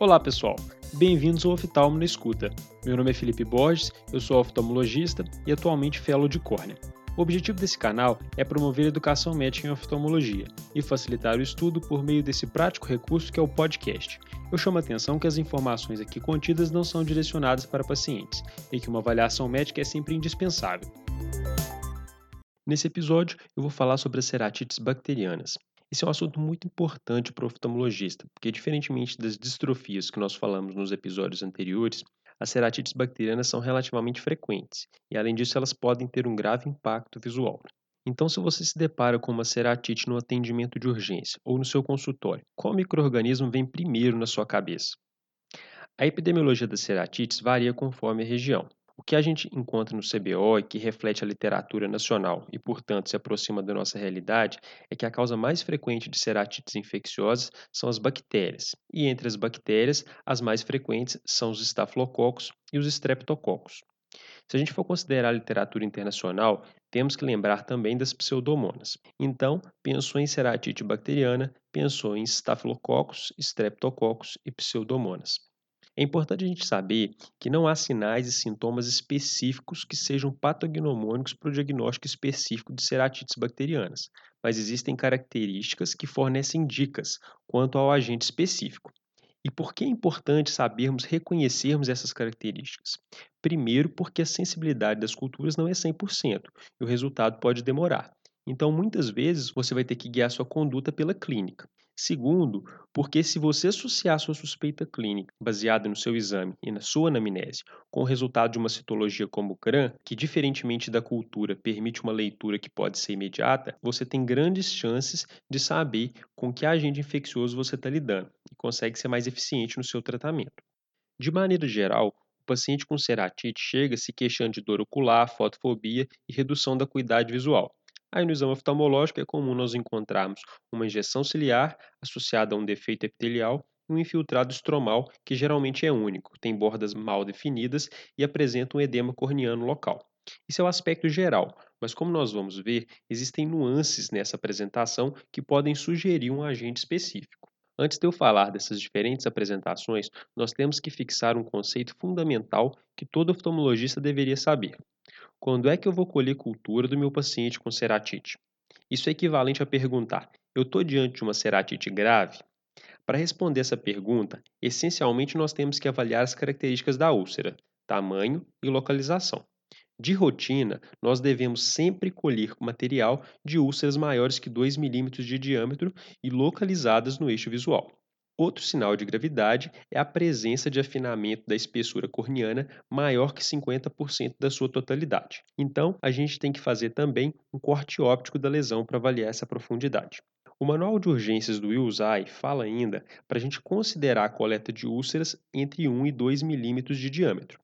Olá pessoal, bem-vindos ao Oftalmo na Escuta. Meu nome é Felipe Borges, eu sou oftalmologista e atualmente fellow de córnea. O objetivo desse canal é promover educação médica em oftalmologia e facilitar o estudo por meio desse prático recurso que é o podcast. Eu chamo a atenção que as informações aqui contidas não são direcionadas para pacientes e que uma avaliação médica é sempre indispensável. Nesse episódio, eu vou falar sobre as ceratites bacterianas. Esse é um assunto muito importante para o oftalmologista, porque, diferentemente das distrofias que nós falamos nos episódios anteriores, as ceratites bacterianas são relativamente frequentes e, além disso, elas podem ter um grave impacto visual. Então, se você se depara com uma ceratite no atendimento de urgência ou no seu consultório, qual microorganismo vem primeiro na sua cabeça? A epidemiologia das ceratites varia conforme a região. O que a gente encontra no CBO e que reflete a literatura nacional e, portanto, se aproxima da nossa realidade é que a causa mais frequente de ceratites infecciosas são as bactérias. E entre as bactérias, as mais frequentes são os estafilococos e os streptococcus. Se a gente for considerar a literatura internacional, temos que lembrar também das pseudomonas. Então, pensou em ceratite bacteriana, pensou em estafilococcus, streptococcus e pseudomonas. É importante a gente saber que não há sinais e sintomas específicos que sejam patognomônicos para o diagnóstico específico de ceratites bacterianas, mas existem características que fornecem dicas quanto ao agente específico. E por que é importante sabermos reconhecermos essas características? Primeiro, porque a sensibilidade das culturas não é 100% e o resultado pode demorar. Então, muitas vezes, você vai ter que guiar sua conduta pela clínica. Segundo, porque se você associar sua suspeita clínica, baseada no seu exame e na sua anamnese, com o resultado de uma citologia como o CRAN, que diferentemente da cultura permite uma leitura que pode ser imediata, você tem grandes chances de saber com que agente infeccioso você está lidando e consegue ser mais eficiente no seu tratamento. De maneira geral, o paciente com ceratite chega se queixando de dor ocular, fotofobia e redução da acuidade visual. Aí no exame oftalmológico é comum nós encontrarmos uma injeção ciliar associada a um defeito epitelial e um infiltrado estromal que geralmente é único, tem bordas mal definidas e apresenta um edema corneano local. Isso é o aspecto geral, mas como nós vamos ver, existem nuances nessa apresentação que podem sugerir um agente específico. Antes de eu falar dessas diferentes apresentações, nós temos que fixar um conceito fundamental que todo oftalmologista deveria saber. Quando é que eu vou colher cultura do meu paciente com ceratite? Isso é equivalente a perguntar: eu estou diante de uma ceratite grave? Para responder essa pergunta, essencialmente nós temos que avaliar as características da úlcera, tamanho e localização. De rotina, nós devemos sempre colher material de úlceras maiores que 2 milímetros de diâmetro e localizadas no eixo visual. Outro sinal de gravidade é a presença de afinamento da espessura corneana maior que 50% da sua totalidade. Então, a gente tem que fazer também um corte óptico da lesão para avaliar essa profundidade. O manual de urgências do Wills-Eye fala ainda para a gente considerar a coleta de úlceras entre 1 e 2 milímetros de diâmetro.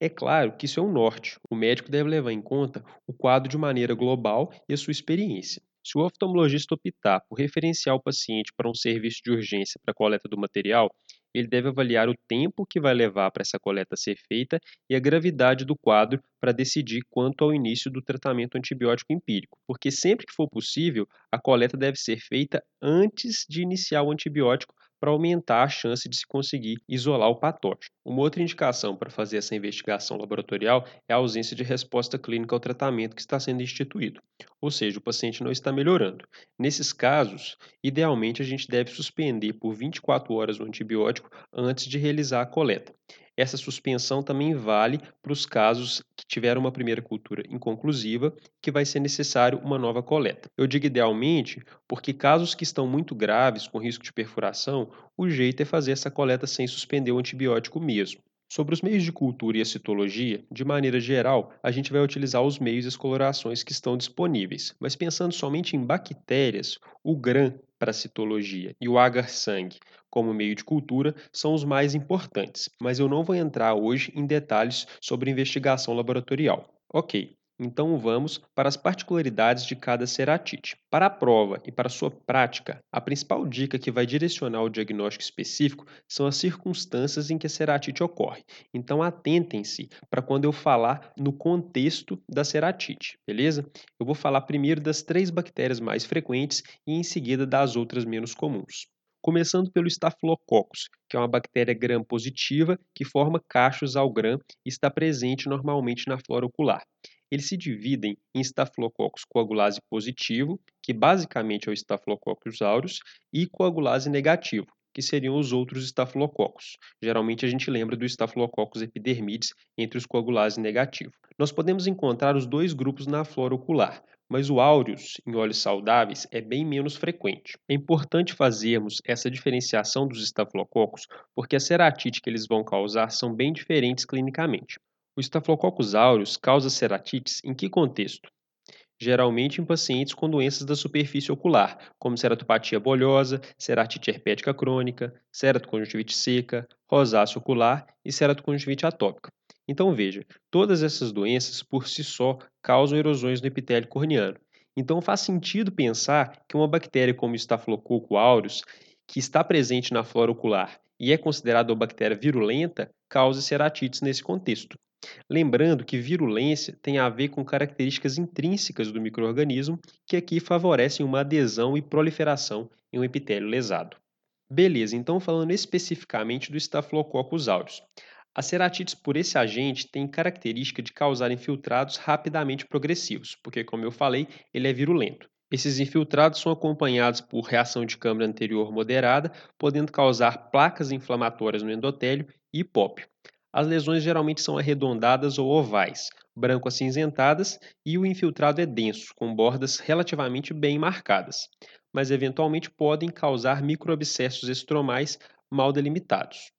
É claro que isso é um norte. O médico deve levar em conta o quadro de maneira global e a sua experiência. Se o oftalmologista optar por referenciar o paciente para um serviço de urgência para coleta do material, ele deve avaliar o tempo que vai levar para essa coleta ser feita e a gravidade do quadro para decidir quanto ao início do tratamento antibiótico empírico, porque sempre que for possível, a coleta deve ser feita antes de iniciar o antibiótico para aumentar a chance de se conseguir isolar o patógeno. Uma outra indicação para fazer essa investigação laboratorial é a ausência de resposta clínica ao tratamento que está sendo instituído, ou seja, o paciente não está melhorando. Nesses casos, idealmente a gente deve suspender por 24 horas o antibiótico antes de realizar a coleta. Essa suspensão também vale para os casos que tiveram uma primeira cultura inconclusiva, que vai ser necessário uma nova coleta. Eu digo idealmente porque casos que estão muito graves, com risco de perfuração, o jeito é fazer essa coleta sem suspender o antibiótico mesmo. Sobre os meios de cultura e a citologia, de maneira geral, a gente vai utilizar os meios e as colorações que estão disponíveis, mas pensando somente em bactérias, o GRAM para a citologia e o agar-sangue como meio de cultura são os mais importantes, mas eu não vou entrar hoje em detalhes sobre investigação laboratorial. Ok, então vamos para as particularidades de cada ceratite. Para a prova e para sua prática, a principal dica que vai direcionar o diagnóstico específico são as circunstâncias em que a ceratite ocorre. Então atentem-se para quando eu falar no contexto da ceratite, beleza? Eu vou falar primeiro das três bactérias mais frequentes e em seguida das outras menos comuns. começando pelo Staphylococcus, que é uma bactéria gram-positiva que forma cachos ao gram e está presente normalmente na flora ocular. Eles se dividem em Staphylococcus coagulase positivo, que basicamente é o Staphylococcus aureus, e coagulase negativo, que seriam os outros estafilococos. Geralmente a gente lembra do Staphylococcus epidermidis entre os coagulases negativos. Nós podemos encontrar os dois grupos na flora ocular, mas o aureus em olhos saudáveis é bem menos frequente. É importante fazermos essa diferenciação dos estafilococos, porque a ceratite que eles vão causar são bem diferentes clinicamente. O Staphylococcus aureus causa ceratites em que contexto? geralmente em pacientes com doenças da superfície ocular, como ceratopatia bolhosa, ceratite herpética crônica, ceratoconjuntivite seca, rosácea ocular e ceratoconjuntivite atópica. Então veja, todas essas doenças por si só causam erosões no epitélio corneano. Então faz sentido pensar que uma bactéria como Staphylococcus aureus, que está presente na flora ocular e é considerada uma bactéria virulenta, cause ceratites nesse contexto. Lembrando que virulência tem a ver com características intrínsecas do microorganismo que aqui favorecem uma adesão e proliferação em um epitélio lesado. Beleza, então falando especificamente do Staphylococcus aureus. As ceratites por esse agente têm característica de causar infiltrados rapidamente progressivos, porque, como eu falei, ele é virulento. Esses infiltrados são acompanhados por reação de câmara anterior moderada, podendo causar placas inflamatórias no endotélio e hipópio. As lesões geralmente são arredondadas ou ovais, branco-acinzentadas, e o infiltrado é denso, com bordas relativamente bem marcadas, mas eventualmente podem causar microabscessos estromais mal delimitados.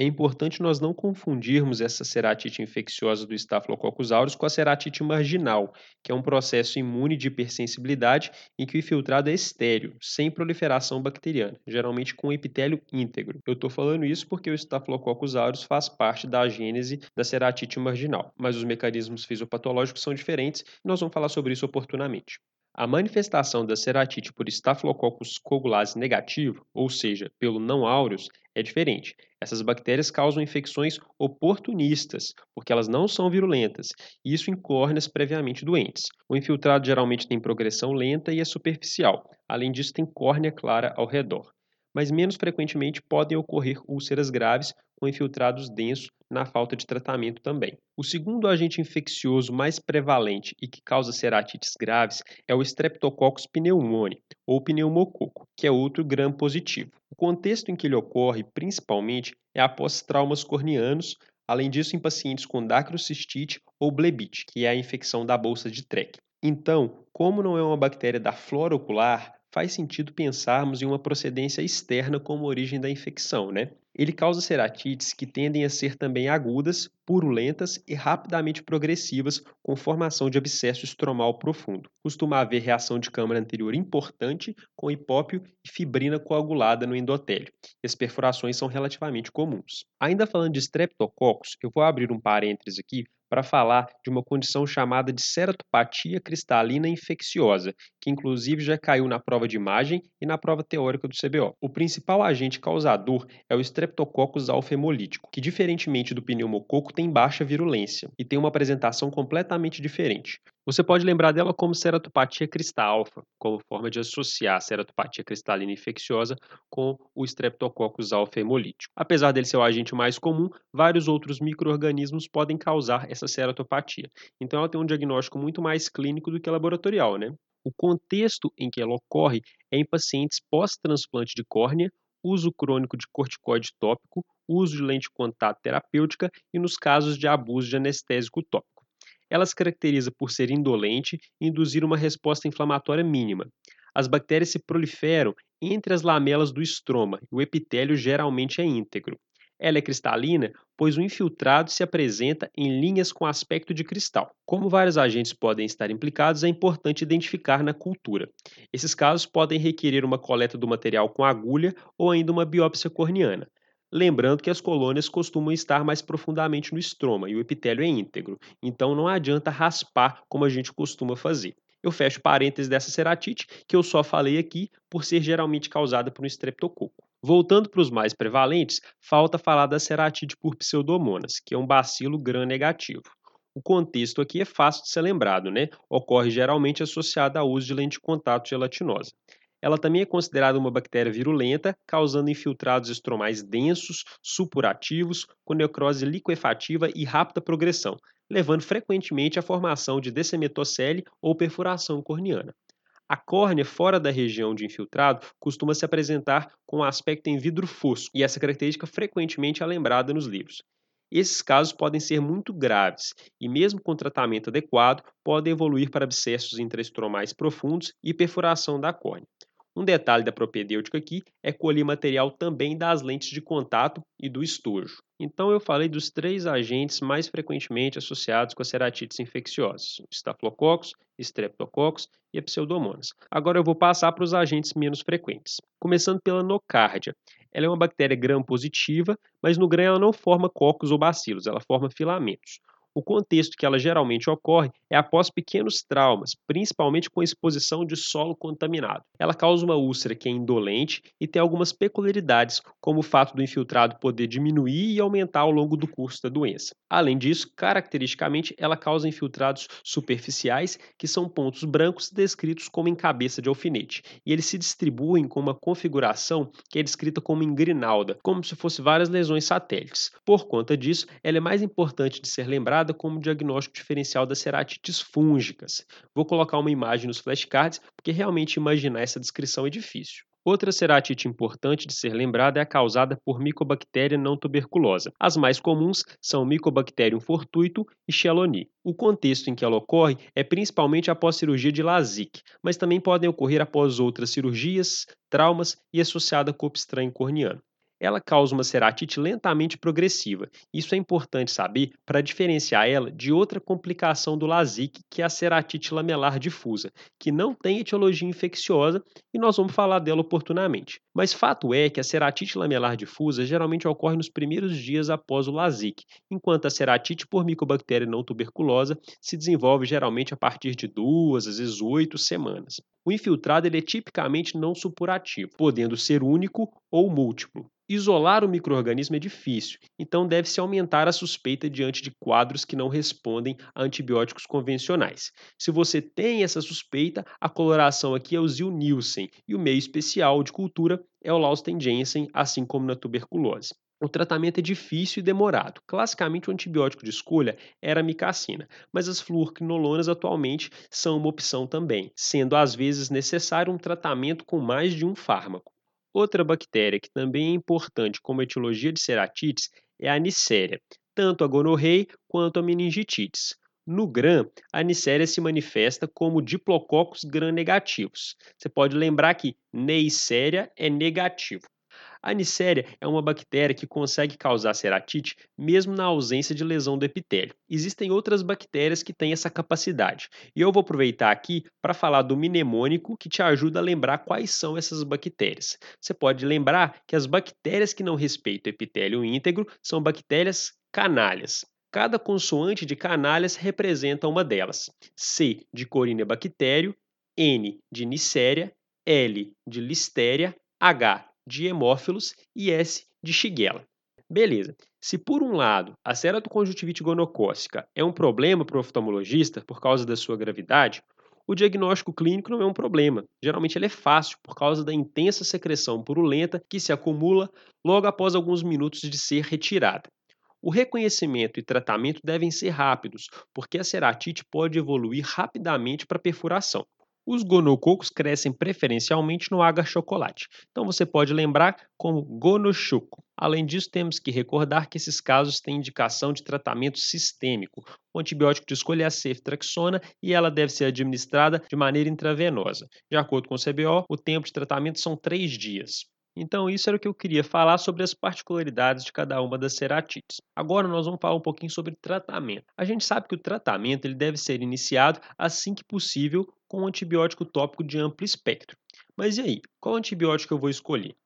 É importante nós não confundirmos essa ceratite infecciosa do Staphylococcus aureus com a ceratite marginal, que é um processo imune de hipersensibilidade em que o infiltrado é estéreo, sem proliferação bacteriana, geralmente com epitélio íntegro. Eu estou falando isso porque o Staphylococcus aureus faz parte da gênese da ceratite marginal, mas os mecanismos fisiopatológicos são diferentes e nós vamos falar sobre isso oportunamente. A manifestação da ceratite por Staphylococcus coagulase negativo, ou seja, pelo não aureus, é diferente. Essas bactérias causam infecções oportunistas, porque elas não são virulentas, e isso em córneas previamente doentes. O infiltrado geralmente tem progressão lenta e é superficial. Além disso, tem córnea clara ao redor mas menos frequentemente podem ocorrer úlceras graves com infiltrados densos na falta de tratamento também. O segundo agente infeccioso mais prevalente e que causa ceratites graves é o Streptococcus pneumoniae, ou pneumococo, que é outro gram positivo. O contexto em que ele ocorre, principalmente, é após traumas corneanos, além disso em pacientes com dacrocistite ou blebite, que é a infecção da bolsa de Treck. Então, como não é uma bactéria da flora ocular, faz sentido pensarmos em uma procedência externa como origem da infecção, né? Ele causa ceratites que tendem a ser também agudas, purulentas e rapidamente progressivas, com formação de abscesso estromal profundo. Costuma haver reação de câmara anterior importante, com hipópio e fibrina coagulada no endotélio. As perfurações são relativamente comuns. Ainda falando de streptococcus, eu vou abrir um parênteses aqui para falar de uma condição chamada de ceratopatia cristalina infecciosa, que inclusive já caiu na prova de imagem e na prova teórica do CBO. O principal agente causador é o Streptococcus alfa-hemolítico, que diferentemente do pneumococo tem baixa virulência e tem uma apresentação completamente diferente. Você pode lembrar dela como ceratopatia cristal alfa, como forma de associar a ceratopatia cristalina infecciosa com o Streptococcus alfa hemolítico. Apesar dele ser o agente mais comum, vários outros micro-organismos podem causar essa ceratopatia. Então ela tem um diagnóstico muito mais clínico do que laboratorial, né? O contexto em que ela ocorre é em pacientes pós-transplante de córnea, uso crônico de corticoide tópico, uso de lente de contato terapêutica e nos casos de abuso de anestésico tópico. Ela se caracteriza por ser indolente e induzir uma resposta inflamatória mínima. As bactérias se proliferam entre as lamelas do estroma e o epitélio geralmente é íntegro. Ela é cristalina, pois o infiltrado se apresenta em linhas com aspecto de cristal. Como vários agentes podem estar implicados, é importante identificar na cultura. Esses casos podem requerer uma coleta do material com agulha ou ainda uma biópsia corneana. Lembrando que as colônias costumam estar mais profundamente no estroma e o epitélio é íntegro, então não adianta raspar como a gente costuma fazer. Eu fecho parênteses dessa ceratite, que eu só falei aqui por ser geralmente causada por um estreptococo. Voltando para os mais prevalentes, falta falar da ceratite por pseudomonas, que é um bacilo gram-negativo. O contexto aqui é fácil de ser lembrado, né? Ocorre geralmente associado ao uso de lente de contato gelatinosa. Ela também é considerada uma bactéria virulenta, causando infiltrados estromais densos, supurativos, com necrose liquefativa e rápida progressão, levando frequentemente à formação de descemetocele ou perfuração corneana. A córnea fora da região de infiltrado costuma se apresentar com um aspecto em vidro fosco, e essa característica frequentemente é lembrada nos livros. Esses casos podem ser muito graves e, mesmo com tratamento adequado, podem evoluir para abscessos intraestromais profundos e perfuração da córnea. Um detalhe da propedêutica aqui é colher material também das lentes de contato e do estojo. Então eu falei dos três agentes mais frequentemente associados com as ceratites infecciosas: Staphylococcus, Streptococcus e a Pseudomonas. Agora eu vou passar para os agentes menos frequentes. Começando pela nocardia. Ela é uma bactéria gram-positiva, mas no gram ela não forma cocos ou bacilos, ela forma filamentos. O contexto que ela geralmente ocorre é após pequenos traumas, principalmente com exposição de solo contaminado. Ela causa uma úlcera que é indolente e tem algumas peculiaridades, como o fato do infiltrado poder diminuir e aumentar ao longo do curso da doença. Além disso, caracteristicamente, ela causa infiltrados superficiais, que são pontos brancos descritos como em cabeça de alfinete, e eles se distribuem com uma configuração que é descrita como em grinalda, como se fosse várias lesões satélites. Por conta disso, ela é mais importante de ser lembrada como diagnóstico diferencial das ceratites fúngicas. Vou colocar uma imagem nos flashcards, porque realmente imaginar essa descrição é difícil. Outra ceratite importante de ser lembrada é a causada por Mycobacteria não tuberculosa. As mais comuns são Mycobacterium fortuito e Chelonie. O contexto em que ela ocorre é principalmente após cirurgia de LASIK, mas também podem ocorrer após outras cirurgias, traumas e associada a corpo estranho corneano ela causa uma ceratite lentamente progressiva. Isso é importante saber para diferenciar ela de outra complicação do LASIK, que é a ceratite lamelar difusa, que não tem etiologia infecciosa e nós vamos falar dela oportunamente. Mas fato é que a ceratite lamelar difusa geralmente ocorre nos primeiros dias após o LASIK, enquanto a ceratite por micobactéria não tuberculosa se desenvolve geralmente a partir de duas, às vezes oito semanas. O infiltrado ele é tipicamente não supurativo, podendo ser único ou múltiplo. Isolar o microorganismo é difícil, então deve-se aumentar a suspeita diante de quadros que não respondem a antibióticos convencionais. Se você tem essa suspeita, a coloração aqui é o Zil-Nielsen e o meio especial de cultura é o Lausten-Jensen, assim como na tuberculose. O tratamento é difícil e demorado. Classicamente, o antibiótico de escolha era a micacina, mas as fluorquinolonas atualmente são uma opção também, sendo às vezes necessário um tratamento com mais de um fármaco. Outra bactéria que também é importante como etiologia de ceratites é a Neisseria, tanto a gonorreia quanto a meningitides. No gram, a Neisseria se manifesta como diplococos gram-negativos. Você pode lembrar que Neisseria é negativo. A Neisseria é uma bactéria que consegue causar ceratite mesmo na ausência de lesão do epitélio. Existem outras bactérias que têm essa capacidade. E eu vou aproveitar aqui para falar do mnemônico que te ajuda a lembrar quais são essas bactérias. Você pode lembrar que as bactérias que não respeitam o epitélio íntegro são bactérias canalhas. Cada consoante de canalhas representa uma delas. C de Corynebactério, N de Neisseria, L de Listeria, H de hemófilos e S de Shigella. Beleza. Se por um lado a ceratoconjuntivite gonocócica é um problema para o oftalmologista por causa da sua gravidade, o diagnóstico clínico não é um problema. Geralmente ele é fácil por causa da intensa secreção purulenta que se acumula logo após alguns minutos de ser retirada. O reconhecimento e tratamento devem ser rápidos, porque a ceratite pode evoluir rapidamente para perfuração. Os gonococos crescem preferencialmente no agar-chocolate, então você pode lembrar como gonochoco. Além disso, temos que recordar que esses casos têm indicação de tratamento sistêmico. O antibiótico de escolha é a ceftriaxona e ela deve ser administrada de maneira intravenosa. De acordo com o CBO, o tempo de tratamento são três dias. Então, isso era o que eu queria falar sobre as particularidades de cada uma das ceratites. Agora, nós vamos falar um pouquinho sobre tratamento. A gente sabe que o tratamento ele deve ser iniciado assim que possível com um antibiótico tópico de amplo espectro. Mas e aí, qual antibiótico eu vou escolher?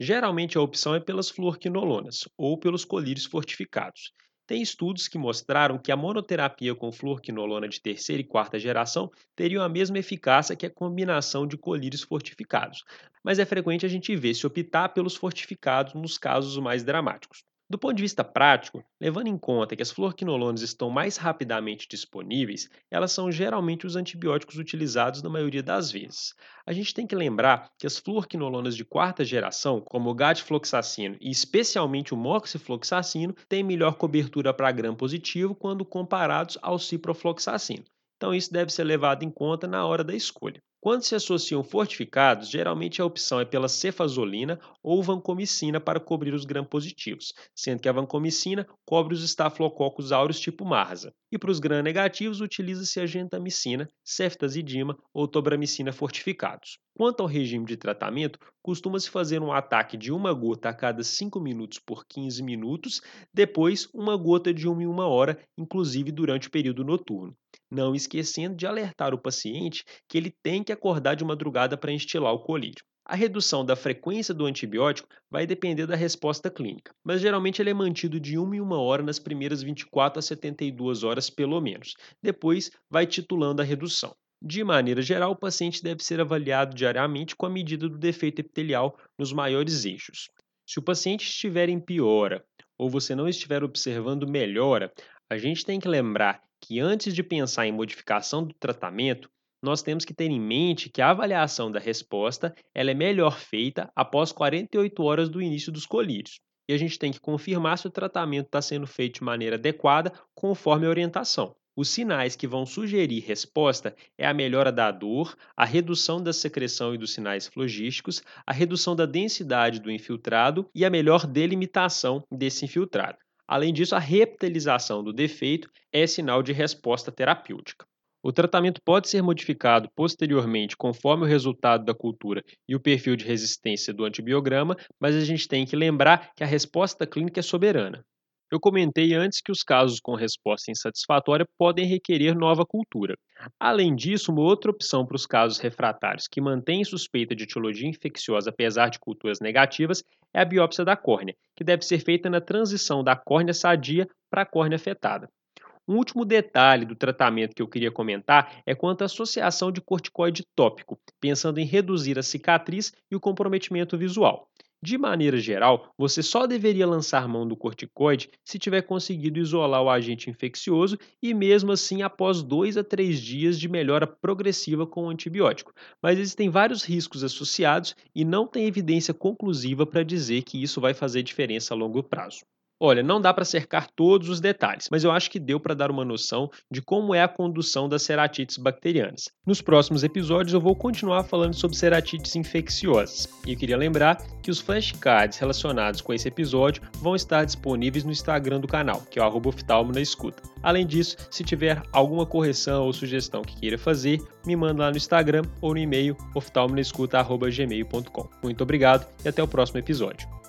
Geralmente a opção é pelas fluorquinolonas ou pelos colírios fortificados. Tem estudos que mostraram que a monoterapia com fluorquinolona de terceira e quarta geração teriam a mesma eficácia que a combinação de colírios fortificados, mas é frequente a gente ver se optar pelos fortificados nos casos mais dramáticos. Do ponto de vista prático, levando em conta que as fluoroquinolonas estão mais rapidamente disponíveis, elas são geralmente os antibióticos utilizados na maioria das vezes. A gente tem que lembrar que as fluoroquinolonas de quarta geração, como o gadfloxacino e especialmente o moxifloxacino, têm melhor cobertura para gram positivo quando comparados ao ciprofloxacino. Então isso deve ser levado em conta na hora da escolha. Quando se associam fortificados, geralmente a opção é pela cefazolina ou vancomicina para cobrir os gram-positivos, sendo que a vancomicina cobre os estafilococcus aureus tipo Marsa. E para os gram-negativos, utiliza-se a gentamicina, ceftazidima ou tobramicina fortificados. Quanto ao regime de tratamento, costuma-se fazer um ataque de uma gota a cada 5 minutos por 15 minutos, depois uma gota de uma em uma hora, inclusive durante o período noturno. Não esquecendo de alertar o paciente que ele tem que acordar de madrugada para instilar o colírio. A redução da frequência do antibiótico vai depender da resposta clínica, mas geralmente ele é mantido de 1 em 1 hora nas primeiras 24 a 72 horas, pelo menos. Depois, vai titulando a redução. De maneira geral, o paciente deve ser avaliado diariamente com a medida do defeito epitelial nos maiores eixos. Se o paciente estiver em piora ou você não estiver observando melhora, a gente tem que lembrar que antes de pensar em modificação do tratamento, nós temos que ter em mente que a avaliação da resposta ela é melhor feita após 48 horas do início dos colírios. E a gente tem que confirmar se o tratamento está sendo feito de maneira adequada conforme a orientação. Os sinais que vão sugerir resposta é a melhora da dor, a redução da secreção e dos sinais flogísticos, a redução da densidade do infiltrado e a melhor delimitação desse infiltrado. Além disso, a reptilização do defeito é sinal de resposta terapêutica. O tratamento pode ser modificado posteriormente conforme o resultado da cultura e o perfil de resistência do antibiograma, mas a gente tem que lembrar que a resposta clínica é soberana. Eu comentei antes que os casos com resposta insatisfatória podem requerer nova cultura. Além disso, uma outra opção para os casos refratários que mantêm suspeita de etiologia infecciosa apesar de culturas negativas é a biópsia da córnea, que deve ser feita na transição da córnea sadia para a córnea afetada. Um último detalhe do tratamento que eu queria comentar é quanto à associação de corticoide tópico, pensando em reduzir a cicatriz e o comprometimento visual. De maneira geral, você só deveria lançar mão do corticoide se tiver conseguido isolar o agente infeccioso e, mesmo assim, após dois a três dias de melhora progressiva com o antibiótico. Mas existem vários riscos associados e não tem evidência conclusiva para dizer que isso vai fazer diferença a longo prazo. Olha, não dá para cercar todos os detalhes, mas eu acho que deu para dar uma noção de como é a condução das ceratites bacterianas. Nos próximos episódios eu vou continuar falando sobre ceratites infecciosas. E eu queria lembrar que os flashcards relacionados com esse episódio vão estar disponíveis no Instagram do canal, que é o oftalmo na escuta. Além disso, se tiver alguma correção ou sugestão que queira fazer, me manda lá no Instagram ou no e-mail oftalmonaescuta.gmail.com. Muito obrigado e até o próximo episódio.